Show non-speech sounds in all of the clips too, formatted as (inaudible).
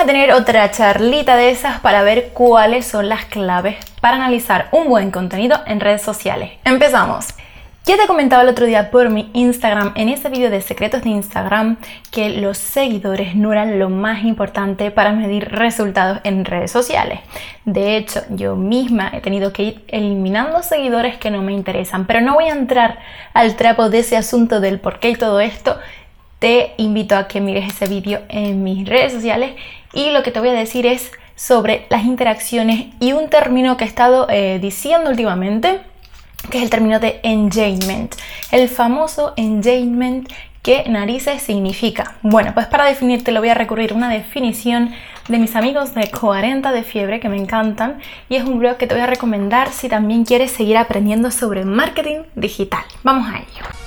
a tener otra charlita de esas para ver cuáles son las claves para analizar un buen contenido en redes sociales. Empezamos. Ya te comentaba el otro día por mi Instagram, en ese vídeo de secretos de Instagram, que los seguidores no eran lo más importante para medir resultados en redes sociales. De hecho, yo misma he tenido que ir eliminando seguidores que no me interesan, pero no voy a entrar al trapo de ese asunto del por qué y todo esto. Te invito a que mires ese vídeo en mis redes sociales y lo que te voy a decir es sobre las interacciones y un término que he estado eh, diciendo últimamente que es el término de engagement. El famoso engagement ¿Qué narices significa? Bueno, pues para definirte lo voy a recurrir a una definición de mis amigos de 40 de fiebre que me encantan y es un blog que te voy a recomendar si también quieres seguir aprendiendo sobre marketing digital. Vamos a ello.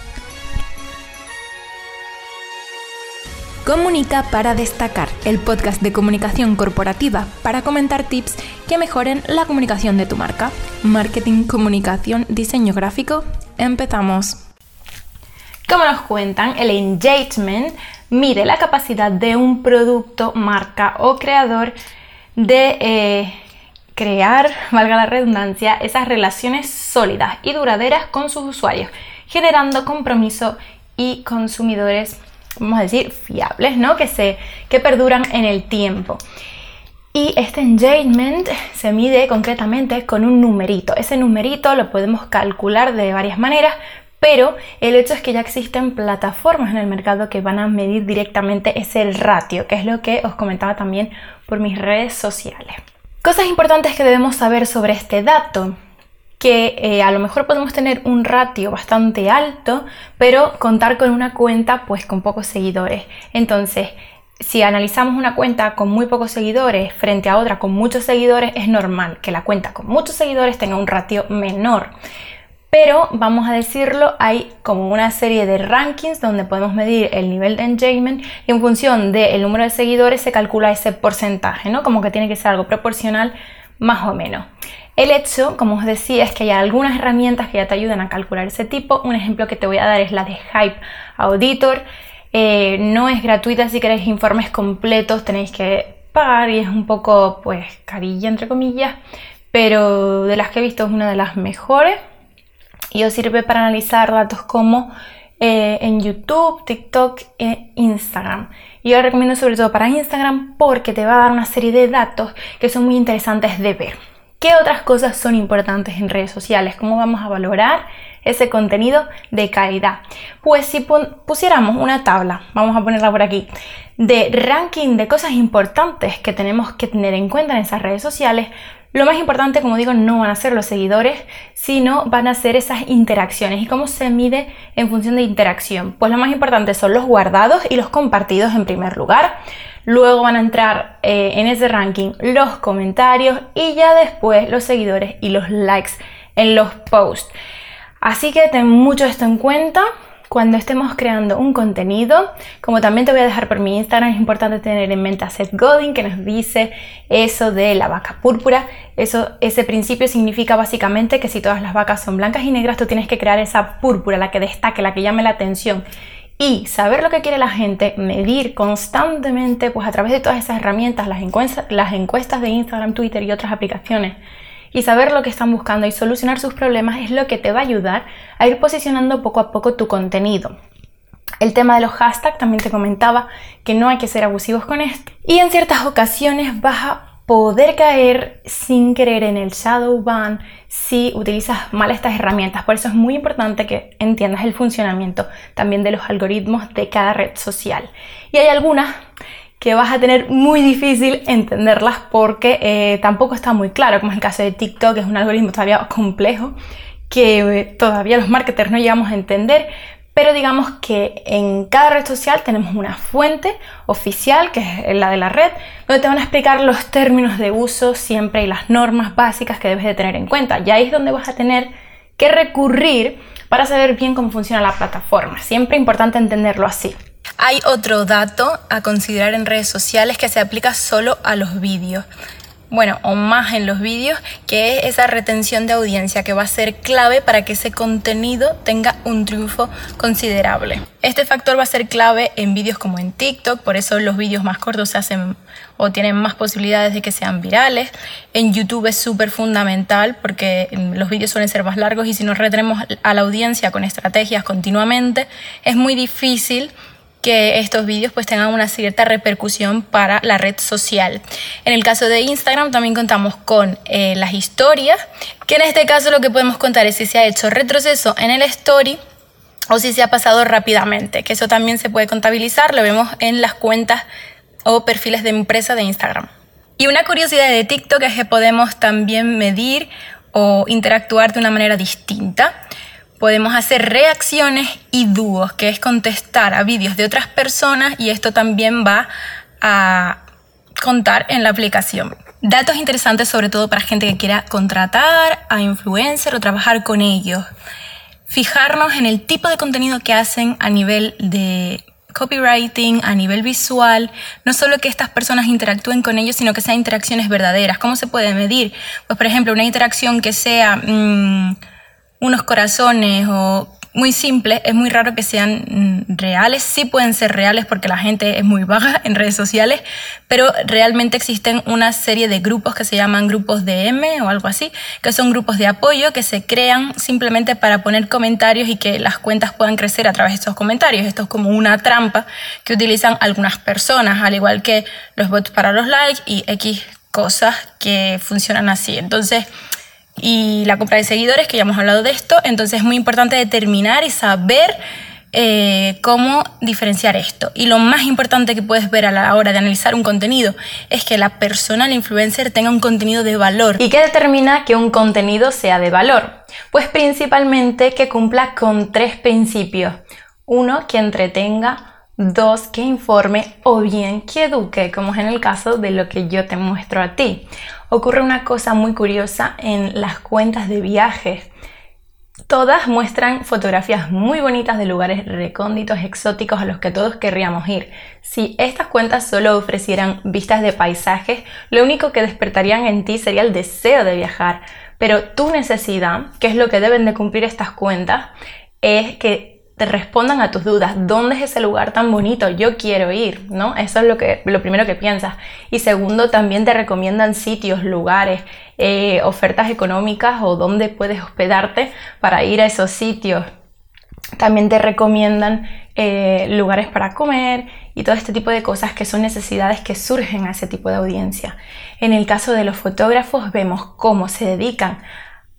Comunica para destacar, el podcast de comunicación corporativa para comentar tips que mejoren la comunicación de tu marca. Marketing, comunicación, diseño gráfico. Empezamos. Como nos cuentan, el engagement mide la capacidad de un producto, marca o creador de eh, crear, (laughs) valga la redundancia, esas relaciones sólidas y duraderas con sus usuarios, generando compromiso y consumidores vamos a decir, fiables, ¿no? Que, se, que perduran en el tiempo. Y este engagement se mide concretamente con un numerito. Ese numerito lo podemos calcular de varias maneras, pero el hecho es que ya existen plataformas en el mercado que van a medir directamente ese ratio, que es lo que os comentaba también por mis redes sociales. Cosas importantes que debemos saber sobre este dato que eh, a lo mejor podemos tener un ratio bastante alto, pero contar con una cuenta pues con pocos seguidores. Entonces, si analizamos una cuenta con muy pocos seguidores frente a otra con muchos seguidores, es normal que la cuenta con muchos seguidores tenga un ratio menor. Pero vamos a decirlo, hay como una serie de rankings donde podemos medir el nivel de engagement y en función del número de seguidores se calcula ese porcentaje, ¿no? Como que tiene que ser algo proporcional más o menos. El hecho, como os decía, es que hay algunas herramientas que ya te ayudan a calcular ese tipo. Un ejemplo que te voy a dar es la de Hype Auditor. Eh, no es gratuita, si queréis informes completos tenéis que pagar y es un poco, pues, carilla entre comillas, pero de las que he visto es una de las mejores y os sirve para analizar datos como eh, en YouTube, TikTok e Instagram. Yo recomiendo sobre todo para Instagram porque te va a dar una serie de datos que son muy interesantes de ver. ¿Qué otras cosas son importantes en redes sociales? ¿Cómo vamos a valorar ese contenido de calidad? Pues si pusiéramos una tabla, vamos a ponerla por aquí, de ranking de cosas importantes que tenemos que tener en cuenta en esas redes sociales, lo más importante, como digo, no van a ser los seguidores, sino van a ser esas interacciones. ¿Y cómo se mide en función de interacción? Pues lo más importante son los guardados y los compartidos en primer lugar. Luego van a entrar eh, en ese ranking los comentarios y ya después los seguidores y los likes en los posts. Así que ten mucho esto en cuenta cuando estemos creando un contenido. Como también te voy a dejar por mi Instagram, es importante tener en mente a Seth Godin que nos dice eso de la vaca púrpura. Eso, ese principio significa básicamente que si todas las vacas son blancas y negras, tú tienes que crear esa púrpura, la que destaque, la que llame la atención y saber lo que quiere la gente, medir constantemente, pues a través de todas esas herramientas, las encuestas, las encuestas de Instagram, Twitter y otras aplicaciones, y saber lo que están buscando y solucionar sus problemas es lo que te va a ayudar a ir posicionando poco a poco tu contenido. El tema de los hashtags también te comentaba que no hay que ser abusivos con esto. Y en ciertas ocasiones vas a poder caer sin querer en el shadow ban si utilizas mal estas herramientas. Por eso es muy importante que entiendas el funcionamiento también de los algoritmos de cada red social. Y hay algunas que vas a tener muy difícil entenderlas porque eh, tampoco está muy claro, como es el caso de TikTok, que es un algoritmo todavía complejo que eh, todavía los marketers no llegamos a entender, pero digamos que en cada red social tenemos una fuente oficial, que es la de la red, donde te van a explicar los términos de uso siempre y las normas básicas que debes de tener en cuenta. Y ahí es donde vas a tener que recurrir para saber bien cómo funciona la plataforma. Siempre importante entenderlo así. Hay otro dato a considerar en redes sociales que se aplica solo a los vídeos. bueno, o más en los vídeos, que es esa retención de audiencia que va a ser clave para que ese contenido tenga un triunfo considerable. Este factor va a ser clave en vídeos como en TikTok, por eso los vídeos más cortos se hacen o tienen más posibilidades de que sean virales. En YouTube es súper fundamental porque los vídeos suelen ser más largos y si nos retenemos a la audiencia con estrategias continuamente, es muy difícil que estos vídeos pues tengan una cierta repercusión para la red social. En el caso de Instagram también contamos con eh, las historias, que en este caso lo que podemos contar es si se ha hecho retroceso en el story o si se ha pasado rápidamente, que eso también se puede contabilizar, lo vemos en las cuentas o perfiles de empresa de Instagram. Y una curiosidad de TikTok es que podemos también medir o interactuar de una manera distinta podemos hacer reacciones y dúos, que es contestar a vídeos de otras personas y esto también va a contar en la aplicación. Datos interesantes sobre todo para gente que quiera contratar a influencer o trabajar con ellos. Fijarnos en el tipo de contenido que hacen a nivel de copywriting, a nivel visual, no solo que estas personas interactúen con ellos, sino que sean interacciones verdaderas. ¿Cómo se puede medir? Pues por ejemplo, una interacción que sea... Mm, unos corazones o muy simples, es muy raro que sean reales, sí pueden ser reales porque la gente es muy baja (laughs) en redes sociales, pero realmente existen una serie de grupos que se llaman grupos de M o algo así, que son grupos de apoyo que se crean simplemente para poner comentarios y que las cuentas puedan crecer a través de estos comentarios. Esto es como una trampa que utilizan algunas personas, al igual que los bots para los likes y X cosas que funcionan así. Entonces, y la compra de seguidores, que ya hemos hablado de esto. Entonces es muy importante determinar y saber eh, cómo diferenciar esto. Y lo más importante que puedes ver a la hora de analizar un contenido es que la persona, el influencer, tenga un contenido de valor. ¿Y qué determina que un contenido sea de valor? Pues principalmente que cumpla con tres principios. Uno, que entretenga. Dos, que informe o bien que eduque, como es en el caso de lo que yo te muestro a ti ocurre una cosa muy curiosa en las cuentas de viajes. Todas muestran fotografías muy bonitas de lugares recónditos, exóticos a los que todos querríamos ir. Si estas cuentas solo ofrecieran vistas de paisajes, lo único que despertarían en ti sería el deseo de viajar. Pero tu necesidad, que es lo que deben de cumplir estas cuentas, es que te respondan a tus dudas. ¿Dónde es ese lugar tan bonito? Yo quiero ir, ¿no? Eso es lo, que, lo primero que piensas. Y segundo, también te recomiendan sitios, lugares, eh, ofertas económicas o dónde puedes hospedarte para ir a esos sitios. También te recomiendan eh, lugares para comer y todo este tipo de cosas que son necesidades que surgen a ese tipo de audiencia. En el caso de los fotógrafos vemos cómo se dedican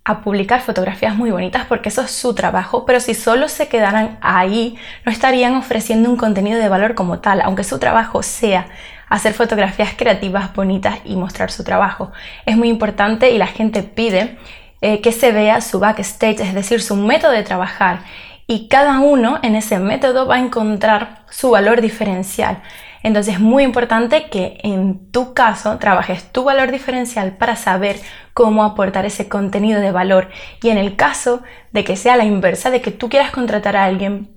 a publicar fotografías muy bonitas porque eso es su trabajo, pero si solo se quedaran ahí, no estarían ofreciendo un contenido de valor como tal, aunque su trabajo sea hacer fotografías creativas, bonitas y mostrar su trabajo. Es muy importante y la gente pide eh, que se vea su backstage, es decir, su método de trabajar. Y cada uno en ese método va a encontrar su valor diferencial. Entonces es muy importante que en tu caso trabajes tu valor diferencial para saber cómo aportar ese contenido de valor. Y en el caso de que sea la inversa, de que tú quieras contratar a alguien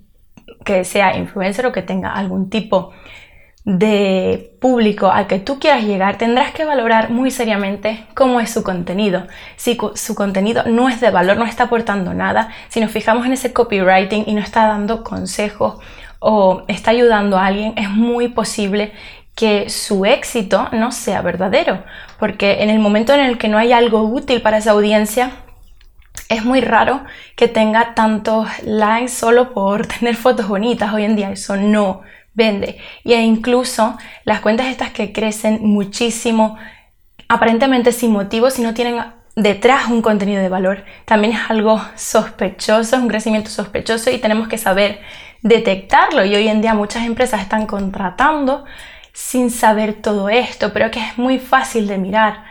que sea influencer o que tenga algún tipo de público al que tú quieras llegar, tendrás que valorar muy seriamente cómo es su contenido. Si su contenido no es de valor, no está aportando nada, si nos fijamos en ese copywriting y no está dando consejos o está ayudando a alguien, es muy posible que su éxito no sea verdadero, porque en el momento en el que no hay algo útil para esa audiencia, es muy raro que tenga tantos likes solo por (laughs) tener fotos bonitas. Hoy en día eso no vende. Y e incluso las cuentas estas que crecen muchísimo, aparentemente sin motivo, si no tienen detrás un contenido de valor, también es algo sospechoso, es un crecimiento sospechoso y tenemos que saber detectarlo. Y hoy en día muchas empresas están contratando sin saber todo esto, pero que es muy fácil de mirar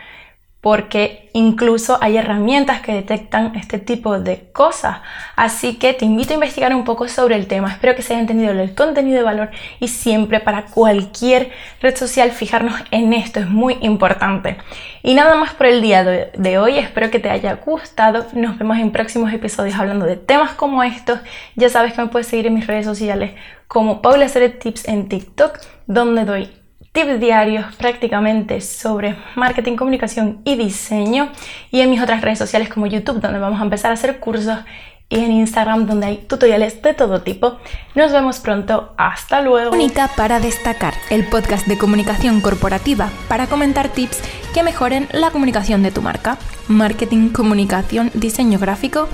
porque incluso hay herramientas que detectan este tipo de cosas. Así que te invito a investigar un poco sobre el tema. Espero que se haya entendido el contenido de valor y siempre para cualquier red social fijarnos en esto es muy importante. Y nada más por el día de hoy. Espero que te haya gustado. Nos vemos en próximos episodios hablando de temas como estos. Ya sabes que me puedes seguir en mis redes sociales como Paula Seret Tips en TikTok, donde doy tips diarios prácticamente sobre marketing, comunicación y diseño y en mis otras redes sociales como YouTube donde vamos a empezar a hacer cursos y en Instagram donde hay tutoriales de todo tipo. Nos vemos pronto, hasta luego. Única para destacar, el podcast de comunicación corporativa para comentar tips que mejoren la comunicación de tu marca. Marketing, comunicación, diseño gráfico